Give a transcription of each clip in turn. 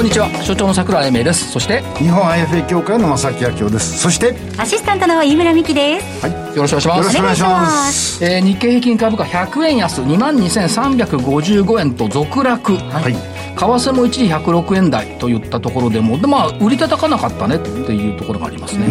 こんにちは。所長の桜井英明です。そして日本 IFA 協会の正木明夫です。そしてアシスタントの飯村美希です。はい。よろしくお願いします。よろしくお願いします。えー、日経平均株価100円安2万2355円と続落。はい為替も一時106円台といったところでもでまあ売り叩かなかったねっていうところがありますね、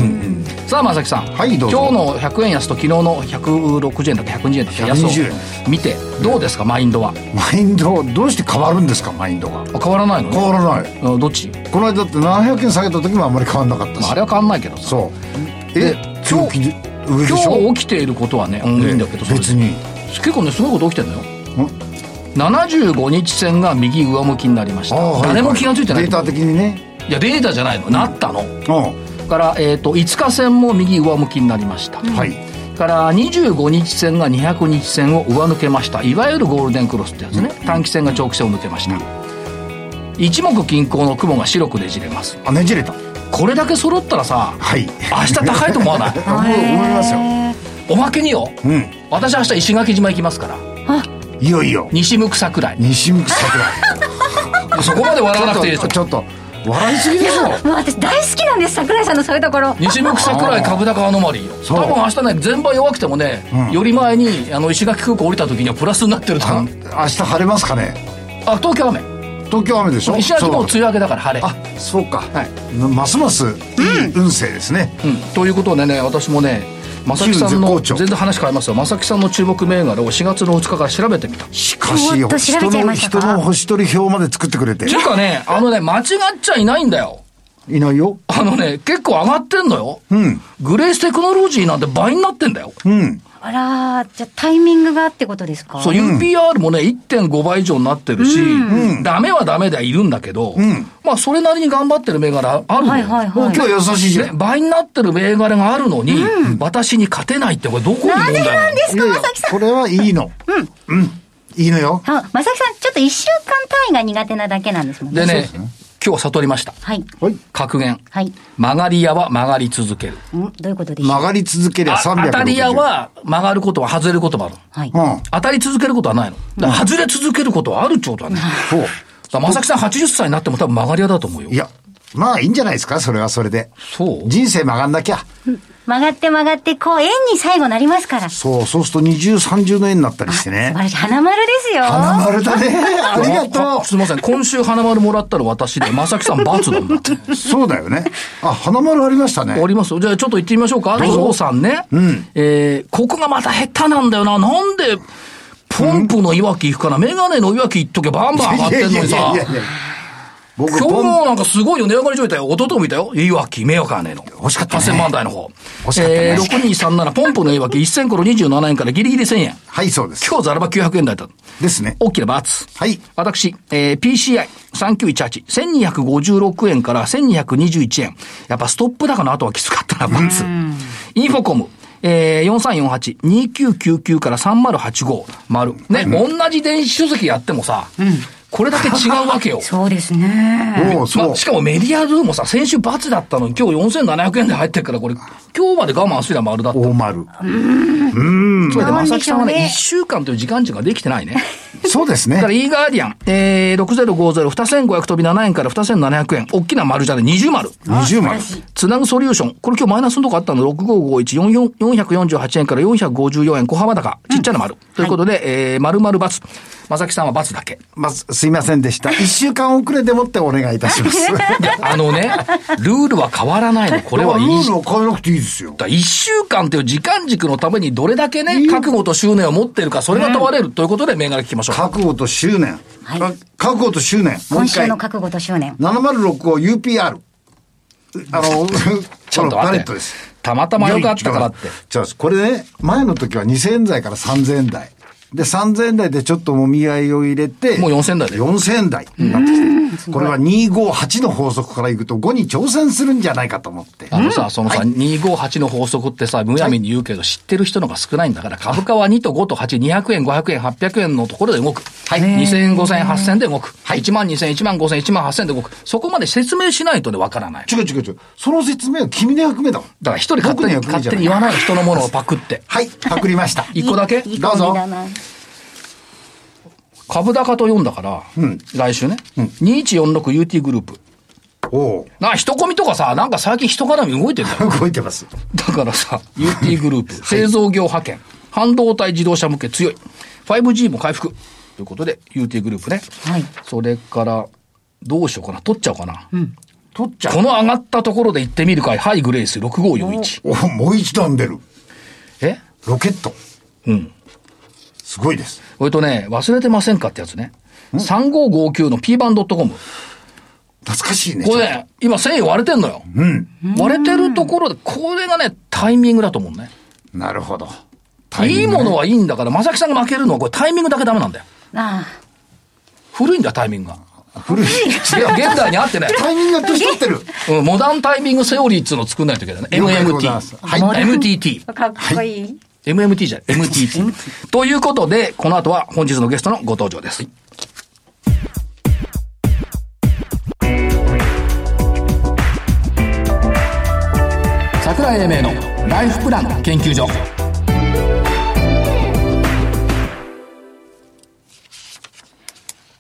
さあ正木さん、はいどうぞ。今日の100円安と昨日の160円だっけ120円だっけ安を120円。見てどうですかマインドは？マインドどうして変わるんですかマインドがあ変わらないのね？変わらない。あどっち、この間だって700円下げた時もあんまり変わんなかったし、まあ、あれは変わんないけどさ。そう。でえ強気で上でしょ？今日起きていることはね、うん、いいんだけど別に。結構ねすごいこと起きてるのよ75日線が右上向きになりました。ああはい誰も気が付いてない。データ的にね。いやデータじゃないの。なったの。うんから、えー、と5日線も右上向きになりました、はい。から25日線が200日線を上抜けました。いわゆるゴールデンクロスってやつね、短期線が長期線を抜けました、一目均衡の雲が白くねじれます。あねじれた。これだけ揃ったらさはい。明日高いと思わない？思いますよ。おまけによ。うん。私明日石垣島行きますからいよいよ。西向く桜。井西向き桜。そこまで笑わなくていいでしょ。ちょっとちょっと笑いすぎでしょ。私大好きなんです桜井さんのそういうところ。西向く桜井株高アノマリー。多分明日ね全場弱くてもね、うん。より前にあの石垣空港降りた時にはプラスになってるとあ思う。明日晴れますかね？あ東京雨。東京雨でしょ？石垣も梅雨明けだから晴れ。あそうか、はい。ますますいい運勢ですね、うん、ということでね私もね正木さんの全然話変えますよ。正木さんの注目銘柄を4月の2日から調べてみた。しかし人の人の星取り表まで作ってくれて。っていうかねあのね間違っちゃいないんだよ。いないよ。あのね結構上がってんのよ、うん。グレーステクノロジーなんて倍になってんだよ。うんあらーじゃあタイミングがってことですか？そう、UPR もね、1.5倍以上になってるし、ダメはダメではいるんだけど、まあ、それなりに頑張ってる銘柄あるのよ。はいはいはい。お今日優しいじゃねん倍になってる銘柄があるのに、私に勝てないって、これどこに問題なのいやいやこれはいいの。うん、いいのよ。あ正木さんちょっと一週間単位が苦手なだけなんですもんね。でね、今日悟りました。はいはい格言。はい曲がり屋は曲がり続ける。んどういうことでしょう？曲がり続けりゃあ360当たり屋は曲がることは外れることもある。はいうん当たり続けることはないの。だ外れ続けることはあるってことだね。そうだから正木さん80歳になっても多分曲がり屋だと思うよい。やまあいいんじゃないですかそれはそれでそう人生曲がんなきゃ曲がって曲がってこう円に最後なりますからそうそうすると二重三重の円になったりして素晴ねらしい花丸ですよ花丸だね ありがとあすいません。今週花丸もらったの私で、正木さん罰なんだ そうだよねあ花丸ありましたねありますよ。じゃあちょっと行ってみましょうか。ゾウさんね。えー、ここがまた下手なんだよな。なんで、ポンプのいわき行くかな。メガネのいわき行っとけばバンバン上がってんのにさ。いやいやいやいや僕今日もなんかすごいよ、値上がり状態。弟も見たよ。いわき、メガネの。欲しかったね8000万台の方。欲しかったねえー、6237、ポンプのいわき、1000コロ27円からギリギリ1000円。はいそうです今日ザラバ900円台だ。ですね大きな罰。はい私、えー、PCI3918、1256円から1221円。やっぱストップ高の後はきつかったな、罰。インフォコム。えー、4348、2999から3085、丸。ね、同じ電子書籍やってもさ、これだけ違うわけよ。そうですねおおそう、まあ、しかもメディアルーもさ、先週罰だったのに今日4700円で入ってるから、これ、今日まで我慢すりゃ丸だった。大丸それで、なんでまさきさんはね、しょうね1週間という時間値ができてないね。そうですだから、ね e ガーディアン、えー、6050、2500飛び7円から2700円。大きな丸じゃね、20丸。二重丸つなぐソリューション。これ今日マイナスのとこあったの、6551、448円から454円、小幅高。ちっちゃな丸。ということで、えー、丸々×。まさきさんは×だけ。まずすいませんでした。一週間遅れでもってお願いいたします。あのね、ルールは変わらないの。これはいい。ルールを変えなくていいですよ。だ1週間という時間軸のためにどれだけね、覚悟と執念を持っているか、それが問われる。ということで、銘柄聞きましょう。覚悟と執念、はい。あ覚悟と執念。もう今一回。週の覚悟と執念。706を UPR あのちょっとこのパ待ってレットです。たまたま良かったからって。じゃあこれね前の時は2000円台から3000円台で、3000円台でちょっともみ合いを入れて、もう4000台で4000円台になってきて、これは258の法則からいくと5に挑戦するんじゃないかと思って。あのさ、そのさ、258の法則ってさ、むやみに言うけど、知ってる人の方が少ないんだから、株価は2と5と8、200円、500円、800円のところで動く。はい。2000円、5000円、8000円で動く。はい。1万2000円、1万5000円、1万8000円で動く。そこまで説明しないとね、わからない。違う違う違う。その説明は君の役目だもん。だから一人勝手に、勝手に言わない人のものをパクって。はい、パクりました。一個だけ？いいどうぞ。株高と読んだから、来週ね、2146UT グループ。おうな、人込みとかさ、なんか最近人絡み動いてんだよ。動いてます。だからさ、UT グループ、製造業派遣、半導体自動車向け強い、5G も回復。ということで、UT グループね。はい。それから、どうしようかな。取っちゃおうかな。取っちゃこの上がったところで行ってみるかい。ハイグレース6541。う。おもう一段出る。え？ロケット。うん。すごいです。それとね、忘れてませんかってやつね。3559の p バン .com。懐かしいね。これね、今1000円割れてんのよ。うん。割れてるところで、これがね、タイミングだと思うね。なるほど。いいものはいいんだから、正木さんが負けるのはこれタイミングだけダメなんだよ。あ古いんだよ、タイミングが。古い。いや、現代に合ってない。タイミングが年取ってる。うん、モダンタイミングセオリーっつうのを作んないといけないね。MMT。はいはい。MTT。あ。かっこいい。MMT じゃ。MTT。ということで、この後は本日のゲストのご登場です。桜井英明のライフプラン研究所。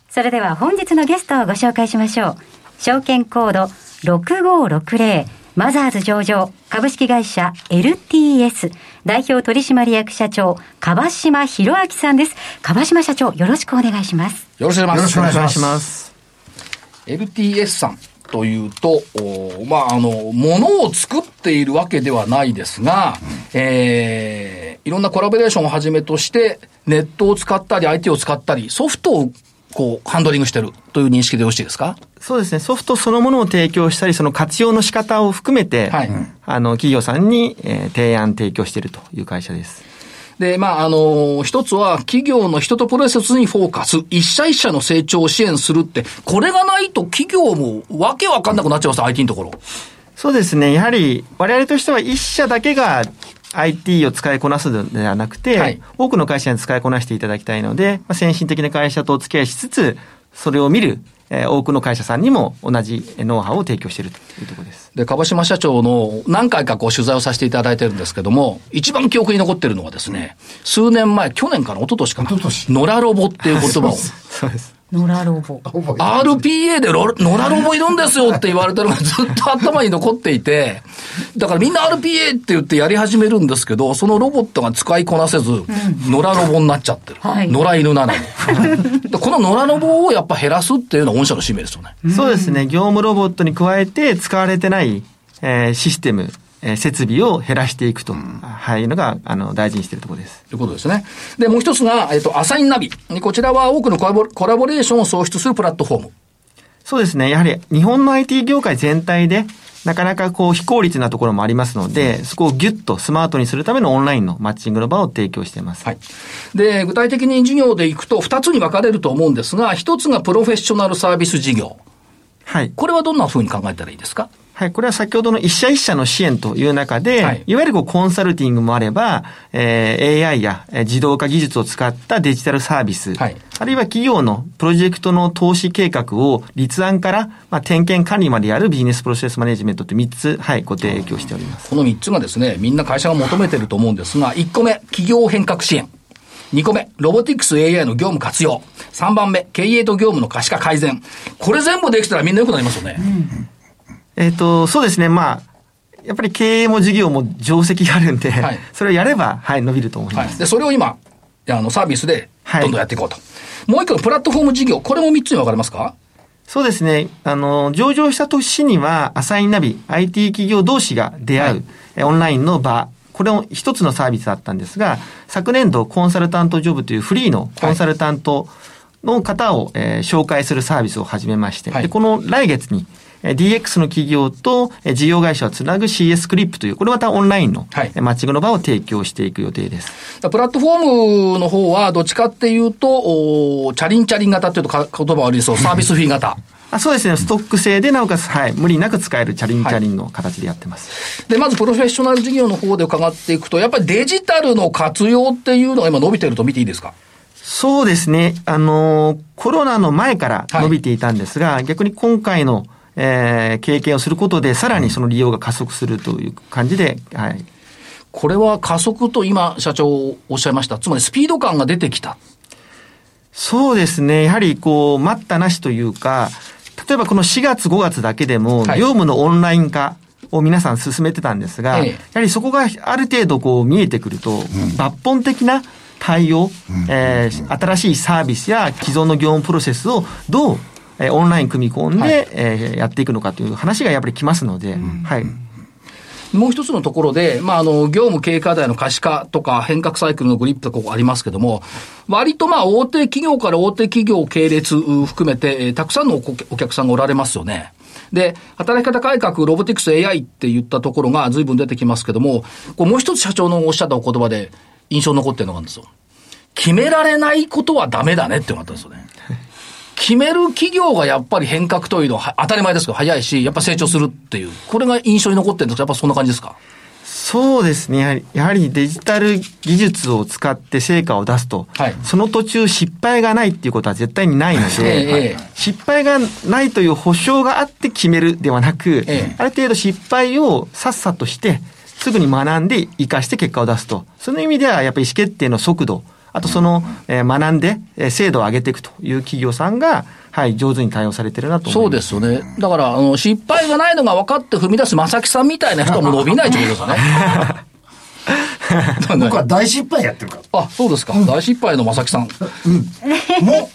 それでは本日のゲストをご紹介しましょう。証券コード6560マザーズ上場株式会社 LTS 代表取締役社長川島博明さんです。川島社長よろしくお願いします。よろしくお願いします。よろしくお願いします。LTS さんというと、おまあ、あの、ものを作っているわけではないですが、えー、いろんなコラボレーションをはじめとして、ネットを使ったり、IT を使ったり、ソフトをこう、ハンドリングしてるという認識でよろしいですか？そうですね。ソフトそのものを提供したり、その活用の仕方を含めて、はいあの、企業さんに、えー提案、提供しているという会社です。で、まあ、あの、一つは企業の人とプロセスにフォーカス、一社一社の成長を支援するって、これがないと企業もわけわかんなくなっちゃいます、IT のところ。そうですね。やはり、我々としては一社だけが IT を使いこなすのではなくて、はい多くの会社に使いこなしていただきたいので、まあ、先進的な会社とお付き合いしつつ、それを見る、えー多くの会社さんにも同じノウハウを提供しているというところです。で、川島社長の何回かこう取材をさせていただいてるんですけども、一番記憶に残ってるのはですね、数年前、去年から一昨年かな。野良ロボっていう言葉を。そうです。野良ロボ。RPA でロ野良ロボいるんですよって言われてるのがずっと頭に残っていて、だからみんな RPA って言ってやり始めるんですけど、そのロボットが使いこなせず、野良ロボになっちゃってる。はい野良犬なのに。でこの野良ロボをやっぱ減らすっていうのは御社の使命ですよね。そうですね。業務ロボットに加えて使われてない、えーシステム、えー設備を減らしていくと、はい、いうのが、あの、大事にしているところです。ということですね。で、もう一つが、えっと、アサインナビ。こちらは多くのコラボコラボレーションを創出するプラットフォーム。そうですね。やはり日本の IT 業界全体で、なかなかこう非効率なところもありますので、そこをギュッとスマートにするためのオンラインのマッチングの場を提供しています。はい。で、具体的に事業でいくと、二つに分かれると思うんですが、一つがプロフェッショナルサービス事業。はい。これはどんな風に考えたらいいですか？はい。これは先ほどの一社一社の支援という中で、はいい、わゆるこうコンサルティングもあれば、えー AI やえー自動化技術を使ったデジタルサービス、はいあるいは企業のプロジェクトの投資計画を立案から、まあ、点検管理までやるビジネスプロセスマネジメントって3つ、はい、ご提供しております。この三つがですね、みんな会社が求めてると思うんですが、一個目、企業変革支援。二個目、ロボティクス AI の業務活用。三番目、経営と業務の可視化改善。これ全部できたらみんな良くなりますよね。えっ、と、そうですね、まあ、やっぱり経営も事業も定石があるんで、はいそれをやれば、はい、伸びると思います。はい。で、それを今、あの、サービスで、はいどんどんやっていこうと。もう一個のプラットフォーム事業。これも三つに分かれますか？そうですね。あの、上場した年には、アサインナビ、IT 企業同士が出会う、はいえオンラインの場、これも一つのサービスだったんですが、昨年度コンサルタントジョブというフリーのコンサルタントの方を、えー紹介するサービスを始めまして、はいでこの来月に、えー DX の企業とえー事業会社をつなぐ CS クリップという、これまたオンラインのマッチングの場を提供していく予定です。プラットフォームの方は、どっちかっていうと、おチャリンチャリン型っていうとか言葉悪いそう、サービスフィー型。あそうですね、ストック制でなおかつ、はい、無理なく使えるチャリンチャリンの形でやってます。で、まずプロフェッショナル事業の方で伺っていくと、やっぱりデジタルの活用っていうのが今伸びてると見ていいですか？そうですね。あのーコロナの前からはい伸びていたんですが、逆に今回の、えー経験をすることで、さらにその利用が加速するという感じで、はい。これは加速と今、社長おっしゃいました。つまりスピード感が出てきた。そうですね。やはりこう、待ったなしというか、例えばこの4月5月だけでも、はい業務のオンライン化を皆さん進めてたんですが、ええやはりそこがある程度こう見えてくると、抜本的な対応、えー新しいサービスや既存の業務プロセスをどう、えーオンライン組み込んで、はいえーやっていくのかという話がやっぱり来ますので、はい。もう一つのところで、まあ、あの、業務経営課題の可視化とか変革サイクルのグリップとかここありますけども、割とまあ、大手企業から大手企業系列う含めて、えーたくさんのおお客さんがおられますよね。で、働き方改革、ロボティクス AI って言ったところが随分出てきますけども、こうもう一つ社長のおっしゃったお言葉で印象に残ってるのがあるんですよ。決められないことはダメだねってのがあったんですよね。決める企業がやっぱり変革というのはは当たり前ですけど早いし、やっぱ成長するっていう。これが印象に残ってるんですか？やっぱそんな感じですか？そうですね。やはりやはりデジタル技術を使って成果を出すと、はいその途中失敗がないっていうことは絶対にないので、ええええ失敗がないという保証があって決めるではなく、ええある程度失敗をさっさとして、すぐに学んで活かして結果を出すと。その意味ではやっぱり意思決定の速度、あとその、えー学んで、えー精度を上げていくという企業さんが、はい、上手に対応されてるなとそう思います。ですよね。だから、あの、失敗がないのが分かって踏み出す正木さんみたいな人はもう伸びないってことですよ ね。僕は大失敗やってるから。あ、そうですか。大失敗の正木さん。もう、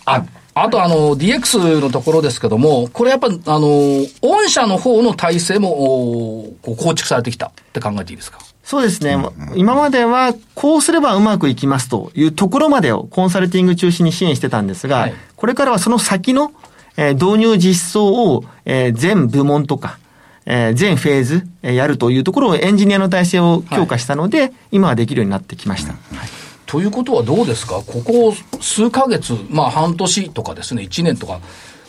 あ、あと、あの、DX のところですけども、これやっぱ、あの、御社の方の体制も、おこう構築されてきたって考えていいですか？そうですね。今までは、こうすればうまくいきますというところまでをコンサルティング中心に支援してたんですが、はい。これからはその先の、えー導入実装を、えー全部門とか、えー全フェーズ、えーやるというところをエンジニアの体制を強化したので、今はできるようになってきました。はい。ということはどうですか？ここ数ヶ月、まあ半年とかですね、1年とか、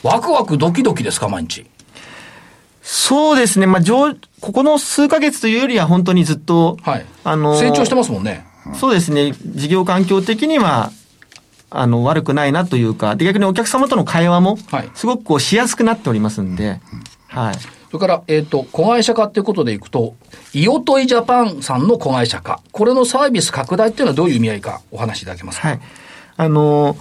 ワクワクドキドキですか、毎日。そうですね。まあ、上、ここの数ヶ月というよりは本当にずっと、はい。あのー成長してますもんね。そうですね。事業環境的には、あの、悪くないなというか、で、逆にお客様との会話もはい、すごくこう、しやすくなっておりますんで、はい。それから、えっ、と、子会社化っていうことでいくと、イオトイジャパンさんの子会社化。これのサービス拡大っていうのはどういう意味合いかお話しいただけますか？はい。あの、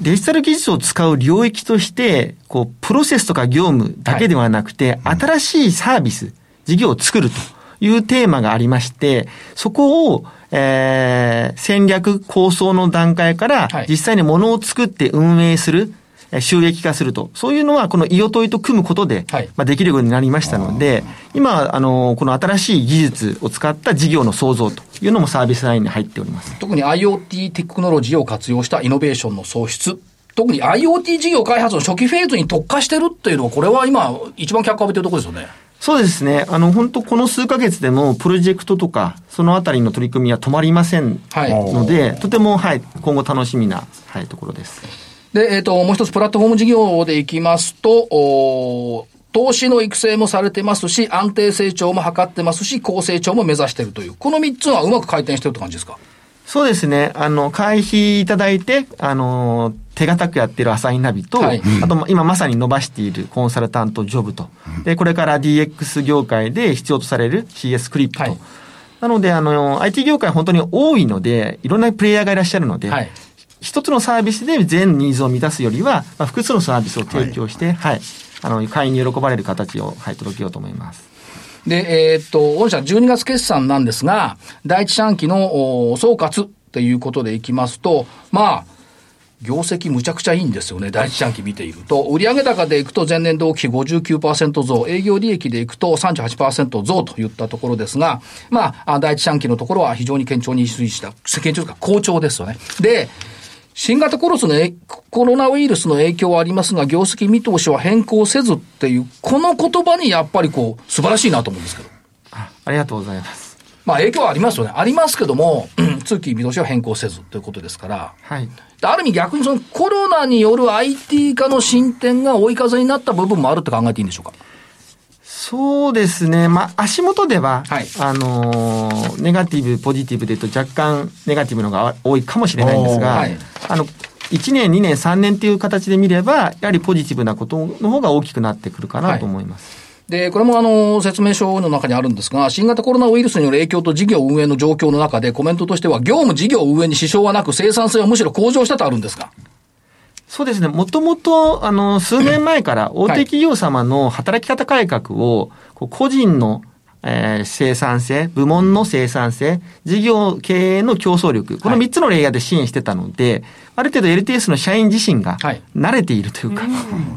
デジタル技術を使う領域として、こう、プロセスとか業務だけではなくて、新しいサービス、事業を作るというテーマがありまして、そこを、えー、戦略構想の段階からはい、実際に物を作って運営する、えー収益化すると。そういうのは、このイオトイと組むことで、はいまあ、できるようになりましたので、今、あの、この新しい技術を使った事業の創造というのもサービスラインに入っております。特に IoT テクノロジーを活用したイノベーションの創出。特に IoT 事業開発の初期フェーズに特化してるっていうのは、これは今、一番脚光浴びてるところですよね。そうですね。あの、本当この数ヶ月でも、プロジェクトとか、そのあたりの取り組みは止まりませんはいので、とても、はい、今後楽しみな、はい、ところです。で、えっ、と、もう一つプラットフォーム事業でいきますと、投資の育成もされてますし、安定成長も図ってますし、高成長も目指しているという、この三つはうまく回転してるって感じですか？そうですね。あの、会費いただいて、あの、手堅くやってるアサインナビと、はい。あと、今まさに伸ばしているコンサルタントジョブと、で、これから DX 業界で必要とされる CS クリップと。はい。なので、あの、IT 業界本当に多いので、いろんなプレイヤーがいらっしゃるので、はい一つのサービスで全ニーズを満たすよりは、まあ、複数のサービスを提供して、はい、あの、会員に喜ばれる形を、はい、届けようと思います。で、えーっと、御社12月決算なんですが、第一四半期のお総括っていうことでいきますと、まあ、業績むちゃくちゃいいんですよね。第一四半期見ていると。売上高でいくと前年同期比59%増、営業利益でいくと38%増といったところですが、まあ、あ第一四半期のところは非常に堅調に推移した、堅調か好調ですよね。で、新型コロスのえコロナウイルスの影響はありますが、業績見通しは変更せずっていう、この言葉にやっぱりこう、素晴らしいなと思うんですけど。あありがとうございます。まあ影響はありますよね。ありますけども、うん通期見通しは変更せずということですから。はい。である意味逆にそのコロナによる IT 化の進展が追い風になった部分もあるって考えていいんでしょうか？そうですね。まあ、足元では、はいあのーネガティブ、ポジティブで言うと若干ネガティブのが多いかもしれないんですが、はいあの、1年、2年、3年っていう形で見れば、やはりポジティブなことの方が大きくなってくるかなと思います。で、これもあの、説明書の中にあるんですが、新型コロナウイルスによる影響と事業運営の状況の中でコメントとしては、業務事業運営に支障はなく生産性はむしろ向上したとあるんですが。そうですね。もともと、あの、数年前から大手企業様の働き方改革を、こう個人の、えー生産性、部門の生産性、事業経営の競争力、このはい。3つのレイヤーで支援してたので、ある程度 LTS の社員自身がはい。慣れているというか、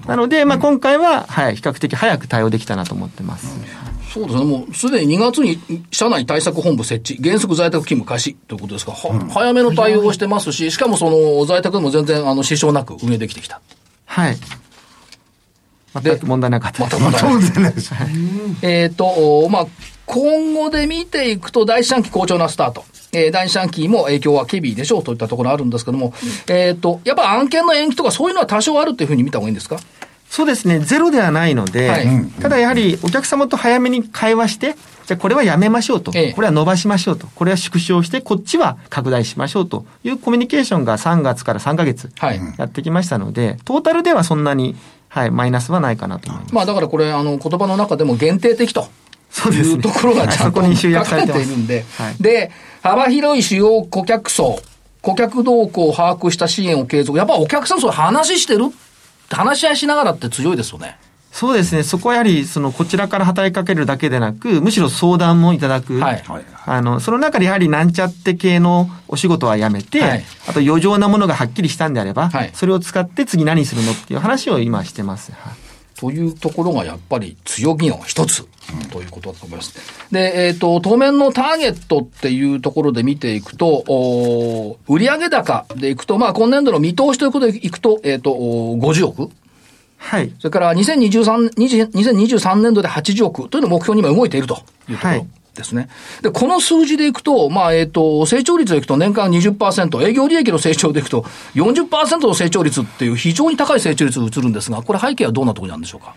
なので、まあ、今回は、はい、比較的早く対応できたなと思ってます。そうですね。もうすでに2月に社内対策本部設置、原則在宅勤務開始ということですが、は早めの対応をしてますし、しかもその在宅でも全然あの支障なく運営できてきた。はい。全く問題なかった。またまた。そうですね。えっ、と、おまあ、今後で見ていくと、第四半期好調なスタート。えー第四半期も影響はケビーでしょうといったところあるんですけども、えっ、と、やっぱ案件の延期とかそういうのは多少あるっていうふうに見た方がいいんですか？そうですね、ゼロではないので、はい。うん。ただやはりお客様と早めに会話して、じゃあこれはやめましょうと、ええ。これは伸ばしましょうと、これは縮小して、こっちは拡大しましょうと。いうコミュニケーションが3月から3ヶ月はい。やってきましたので、トータルではそんなに、はい、マイナスはないかなと思います。まあだからこれ、あの、言葉の中でも限定的と。そうですね。いうところがちゃんとそこに集約され書てます。かれているんで、はい。で、幅広い主要顧客層、顧客動向を把握した支援を継続。やっぱお客さんそれ話してる話し合いしながらって強いですよね。そうですね、そこはやはり、その、こちらから働きかけるだけでなく、むしろ相談もいただく。はい。あの、その中でやはりなんちゃって系のお仕事はやめて、はいあと余剰なものがはっきりしたんであれば、はいそれを使って次何するのっていう話を今してます。はいというところがやっぱり強みの一つということだと思います。で、えっ、と、当面のターゲットっていうところで見ていくと、おー売上高でいくと、まあ今年度の見通しということでいくと、えっ、ー50億はい。それから2023 20 2023年度で80億というのを目標に今動いているというところはいですね。で、この数字でいくと、まあ、えっ、と、成長率でいくと年間20%、営業利益の成長でいくと40%の成長率っていう非常に高い成長率が映るんですが、これ背景はどんなところにあるんでしょうか？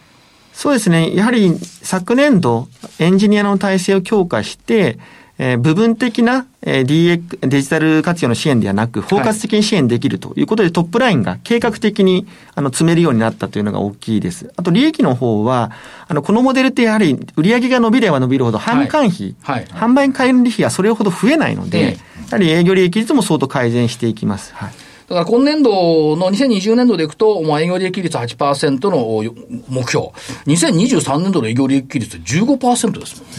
そうですね。やはり昨年度、エンジニアの体制を強化して、えー部分的な、えー DX デジタル活用の支援ではなく、包括的に支援できるということで、トップラインが計画的にあの詰めるようになったというのが大きいです。あと、利益の方は、あの、このモデルってやはり売上が伸びれば伸びるほど、販管費、はい販売管理費がそれほど増えないので、ええやはり営業利益率も相当改善していきます。はい。だから今年度の2020年度でいくと、まあ、営業利益率8%の目標。2023年度の営業利益率15%ですもんね。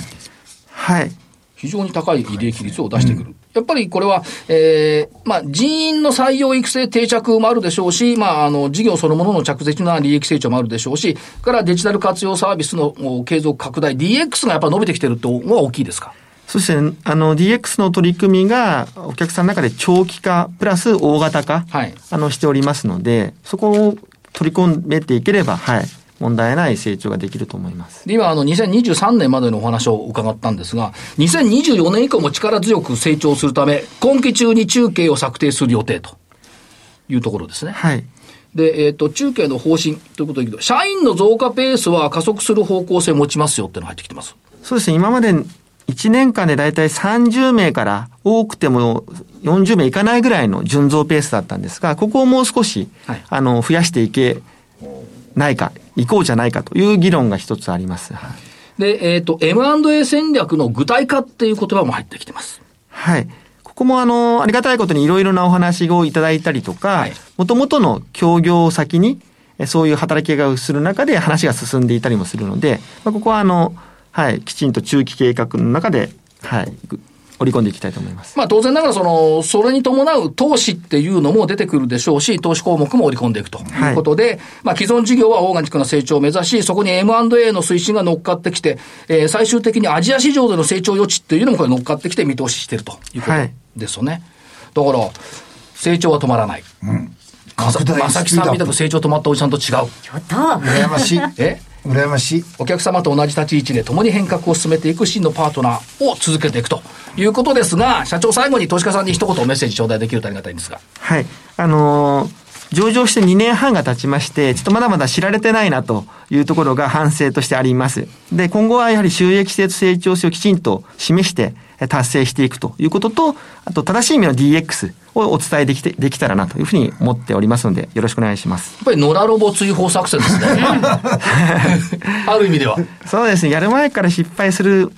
はい。非常に高い利益率を出してくる。やっぱりこれは、えーまあ、人員の採用育成定着もあるでしょうし、まあ、あの、事業そのものの着実な利益成長もあるでしょうし、からデジタル活用サービスのお継続拡大、DX がやっぱ伸びてきてるってのが大きいですか？そして、あの、DX の取り組みが、お客さんの中で長期化、プラス大型化、はい。あの、しておりますので、そこを取り込めていければ、はい、問題ない成長ができると思います。で、今、あの、2023年までのお話を伺ったんですが、2024年以降も力強く成長するため、今期中に中継を策定する予定というところですね。はい。で、えっ、と、中継の方針ということで言うと、社員の増加ペースは加速する方向性を持ちますよっていうのが入ってきてます。そうですね、今まで1年間でだいたい30名から多くても40名いかないぐらいの純増ペースだったんですが、ここをもう少し、はいあの、増やしていけないか、いこうじゃないかという議論が一つあります。はいで、えっ、と、M&A 戦略の具体化っていう言葉も入ってきてます。はい。ここもあの、ありがたいことにいろいろなお話をいただいたりとかはい、もともとの協業を先に、えそういう働きがする中で話が進んでいたりもするので、まあ、ここはあの、はい、きちんと中期計画の中で、はい、ぐ織り込んでいきたいと思います。まあ当然ながらその、それに伴う投資っていうのも出てくるでしょうし、投資項目も織り込んでいくということで、まあ既存事業はオーガニックな成長を目指し、そこに M&A の推進が乗っかってきて、えー最終的にアジア市場での成長余地っていうのもこれ乗っかってきて見通ししてるということはいですよね。だから、成長は止まらない。まさ拡大まさきさんみたく成長止まったおじさんと違う。ちょっと。羨ましい。え？羨ましい。お客様と同じ立ち位置で共に変革を進めていく真のパートナーを続けていくということですが、社長最後に投資家さんに一言メッセージ頂戴できるとありがたいんですが。はい。あのー上場して2年半が経ちまして、ちょっとまだまだ知られてないなというところが反省としてあります。で、今後はやはり収益性と成長性をきちんと示してえ達成していくということと、あと正しい意味の DX をお伝えできて、できたらなというふうに思っておりますので、よろしくお願いします。やっぱり野良ロボ追放作戦ですね。ある意味では。そうですね。やる前から失敗する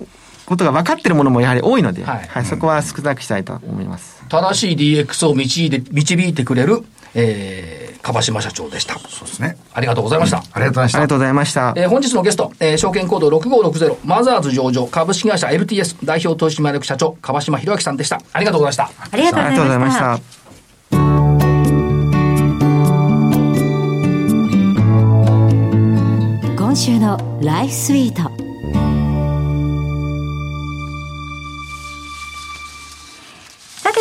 ことが分かっているものもやはり多いので、ははいい、そこは少なくしたいと思います。正しい DX を導いて導いてくれる、えー、樺島社長でした。そうですね。ありがとうございました。ありがとうございましたありが。とうございました。えー本日のゲスト、えー証券コード6560マザーズ上場株式会社 LTS 代表取締役社長樺島博明さんでした。ありがとうございました。ありがとうございました。。今週のライフスイート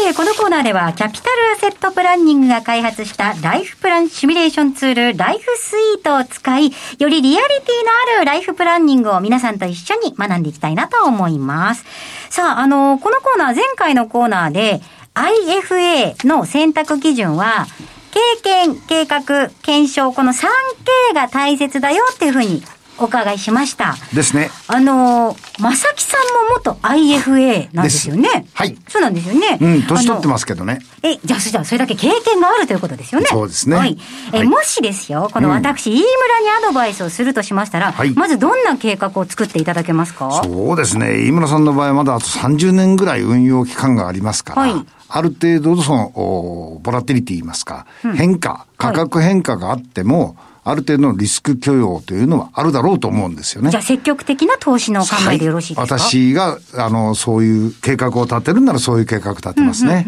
さて、このコーナーでは、キャピタルアセットプランニングが開発したライフプランシミュレーションツール、ライフスイートを使い、よりリアリティのあるライフプランニングを皆さんと一緒に学んでいきたいなと思います。さあ、あの、このコーナー、前回のコーナーで、IFA の選択基準は、経験、計画、検証、この 3K が大切だよっていうふうにお伺いしました。ですね。あのー、まさきさんも元 IFA なんですよね。はいそうなんですよね。うん、年取ってす。ますけどね。え、じゃあ、それじゃあそれだけ経験があるということですよね。そうですねはい。え、はいもしですよ、この私、飯村にアドバイスをするとしましたら、はいまずどんな計画を作っていただけますか？そうですね。飯村さんの場合はまだあと30年ぐらい運用期間がありますから、はいある程度のその、おボラティリティ言いますか、変化、価格変化があっても、ある程度のリスク許容というのはあるだろうと思うんですよね。じゃあ、積極的な投資の考えでよろしいですか、はい私が、あの、そういう計画を立てるならそういう計画立てますね。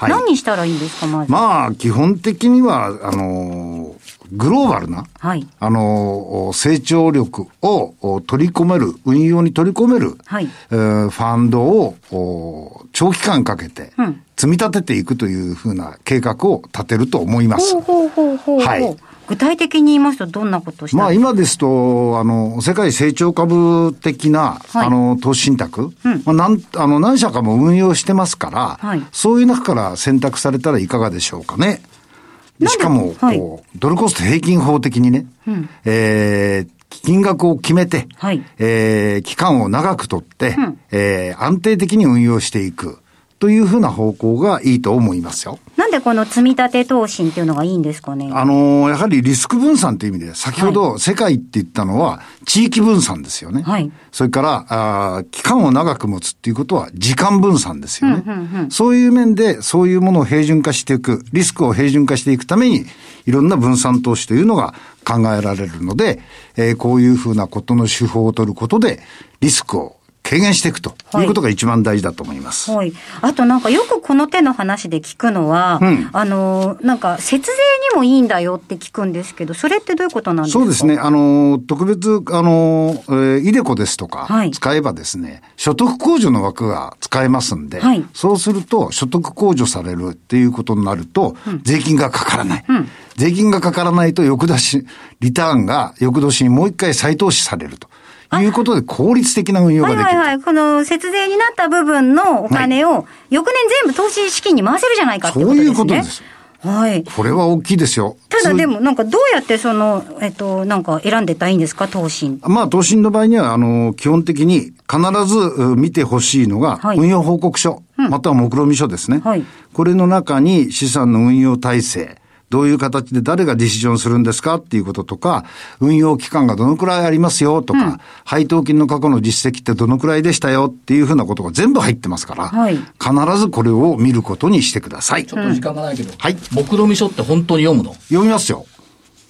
何したらいいんですか、まず？まあ、基本的には、あの、グローバルな、はい。あの、成長力をお取り込める、運用に取り込める、はいえーファンドをお長期間かけてうん積み立てていくというふうな計画を立てると思います。ほうほうほうほう。はい具体的に言いますと、どんなことをしたまあ今ですと、あの、世界成長株的な、はい。あの、投資信託、うん。まあ、なん、あの、何社かも運用してますから、はい。そういう中から選択されたらいかがでしょうかね。しかも、はい。こう、ドルコスト平均法的にね、うん。えー金額を決めて、はい。えー期間を長くとって、うん。えー安定的に運用していくというふうな方向がいいと思いますよ。なんでこの積み立て投資っていうのがいいんですかね？あのーやはりリスク分散という意味で、先ほど世界って言ったのは地域分散ですよね。はいそれから、あー期間を長く持つっていうことは時間分散ですよね。うんうんうんそういう面で、そういうものを平準化していく、リスクを平準化していくために、いろんな分散投資というのが考えられるので、えーこういうふうなことの手法を取ることで、リスクを軽減していくということが一番大事だと思います。はい。あとなんかよくこの手の話で聞くのは、うんあの、なんか節税にもいいんだよって聞くんですけど、それってどういうことなんですか？そうですね。。あの、特別、あの、えーイデコですとかはい、使えばですね、所得控除の枠が使えますんで、はいそうすると、所得控除されるっていうことになると、税金がかからない。うん税金がかからないと、翌年、リターンが翌年にもう一回再投資されると。いうことで、効率的な運用ができる。はいはいはい。この節税になった部分のお金を、翌年全部投資資金に回せるじゃないかってことですね。そういうことです。はい。これは大きいですよ。ただで通もなんかどうやってその、えっと、なんか選んでったらいいんですか、投資。まあ、投信の場合には、あの、基本的に必ずう見てほしいのが、はい運用報告書、または目論見書ですね。はいこれの中に資産の運用体制、どういう形で誰がディシジョンするんですかっていうこととか、運用期間がどのくらいありますよとか、配当金の過去の実績ってどのくらいでしたよっていうふうなことが全部入ってますから、はい必ずこれを見ることにしてください。ちょっと時間がないけど、はい目論見書って本当に読むの？読みますよ。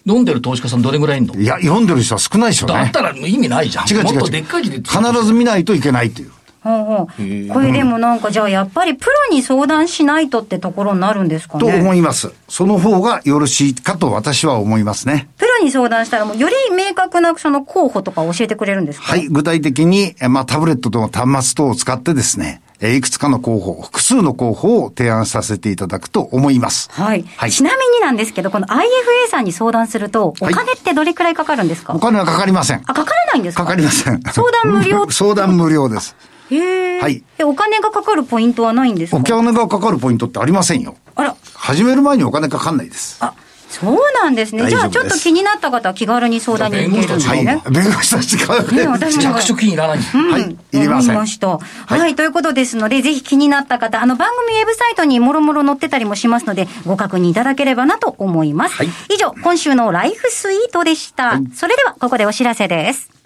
読んでる投資家さんどれぐらいいんの？いや、読んでる人は少ないでしょうね。だったら意味ないじゃん。違う違う違う。もっとでっかい字で。必ず見ないといけないという。これでもなんかじゃあやっぱりプロに相談しないとってところになるんですかとね。思います。その方がよろしいかと私は思いますね。プロに相談したらもうより明確なその候補とか教えてくれるんですか？はい。具体的に、えまあ、タブレットと端末等を使ってですね、えーいくつかの候補、複数の候補を提案させていただくと思います。はい。はいちなみになんですけど、この IFA さんに相談すると、おはい金ってどれくらいかかるんですか、お金はかかりません。あ、かからないんですか？かかりません。相談無料相談無料です。へえ。はいで、お金がかかるポイントはないんですか？お金がかかるポイントってありませんよ。あら、始める前にお金かかんないです。あ、そうなんですね。じゃあ、ちょっと気になった方は気軽に相談に行けるんですはい。ね。弁護士たちが、ね私も着手金いらないうんはいいりませんわかりました。はい、ということですので、ぜひ気になった方、あの番組ウェブサイトにもろもろ載ってたりもしますので、ご確認いただければなと思います。はい以上、今週のライフスイートでした。それでは、ここでお知らせです。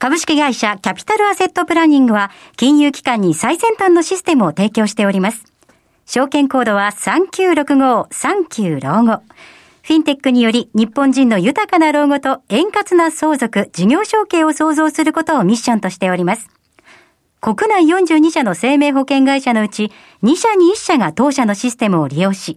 株式会社キャピタルアセットプランニングは、金融機関に最先端のシステムを提供しております。証券コードは3965、39老後。フィンテックにより日本人の豊かな老後と円滑な相続、事業承継を創造することをミッションとしております。国内42社の生命保険会社のうち2社に1社が当社のシステムを利用し、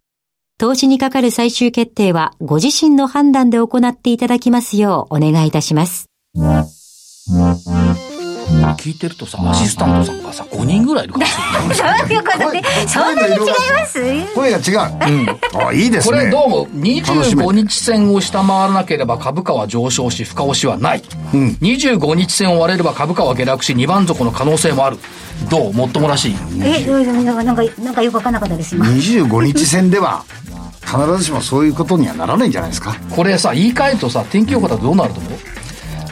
投資にかかる最終決定は、ご自身の判断で行っていただきますようお願いいたします。聞いてるとさアシスタントさんがさ5人ぐらいいるかもしれない。そういうことで、そんなに違います？声が違う。あ、いいですね。これどうも楽しめ25日線を下回らなければ株価は上昇し深押しはない、25日線を割れれば株価は下落し2番底の可能性もある。どう？もっともらしい？え、なんか、なんか、なんかよくわかんなかったです、今。25日線では、必ずしもそういうことにはならないんじゃないですか？これさ言い換えるとさ天気予報だとどうなると思う？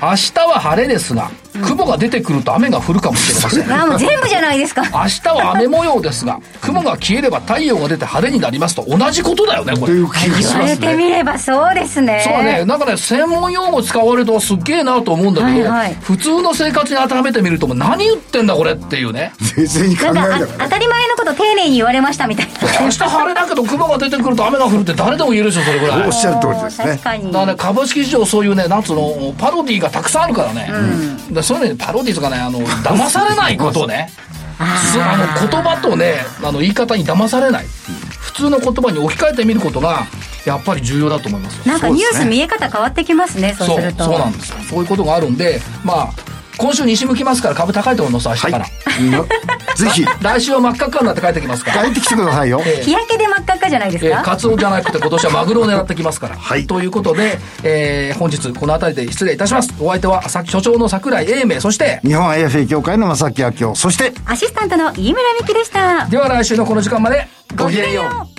明日は晴れですが雲が出てくると雨が降るかもしれませんいや、もう全部じゃないですか。明日は雨模様ですが雲が消えれば太陽が出て晴れになりますと同じことだよねことれいう気がし言われてみればそうですね。そうね、なんかね、専門用語使われるとすっげえなと思うんだけど、はいはい普通の生活に当てはめてみると、もう何言ってんだこれっていうね。冷静に考えなんか。当たり前のこと丁寧に言われましたみたいな。明日晴れだけど雲が出てくると雨が降るって誰でも言えるでしょ、それぐらい。おっしゃる通りですね確かに。だからね、株式市場そういうね、なんつうの、パロディーがたくさんあるからね。でそういうのにパロディーとかね、あの、騙されないことをね。すあの言葉とねあの言い方に騙されない。普通の言葉に置き換えてみることがやっぱり重要だと思いますよ。なんかニュース見え方変わってきますね、そうすると。そうなんですよ。そういうことがあるんでまあ今週西向きますから株高いと思います明日から、ぜひ、来週は真っ赤っかになって帰ってきますから帰ってきてくださいよ。日焼けで真っ赤っかじゃないですえー、か、カツオじゃなくて今年はマグロを狙ってきますから。はいということで、えー本日この辺りで失礼いたします。お相手はさ所長の桜井英明、そして、日本 IFA 協会の正木明夫、そして、アシスタントの飯村美希でした。では来週のこの時間までごきげんよう。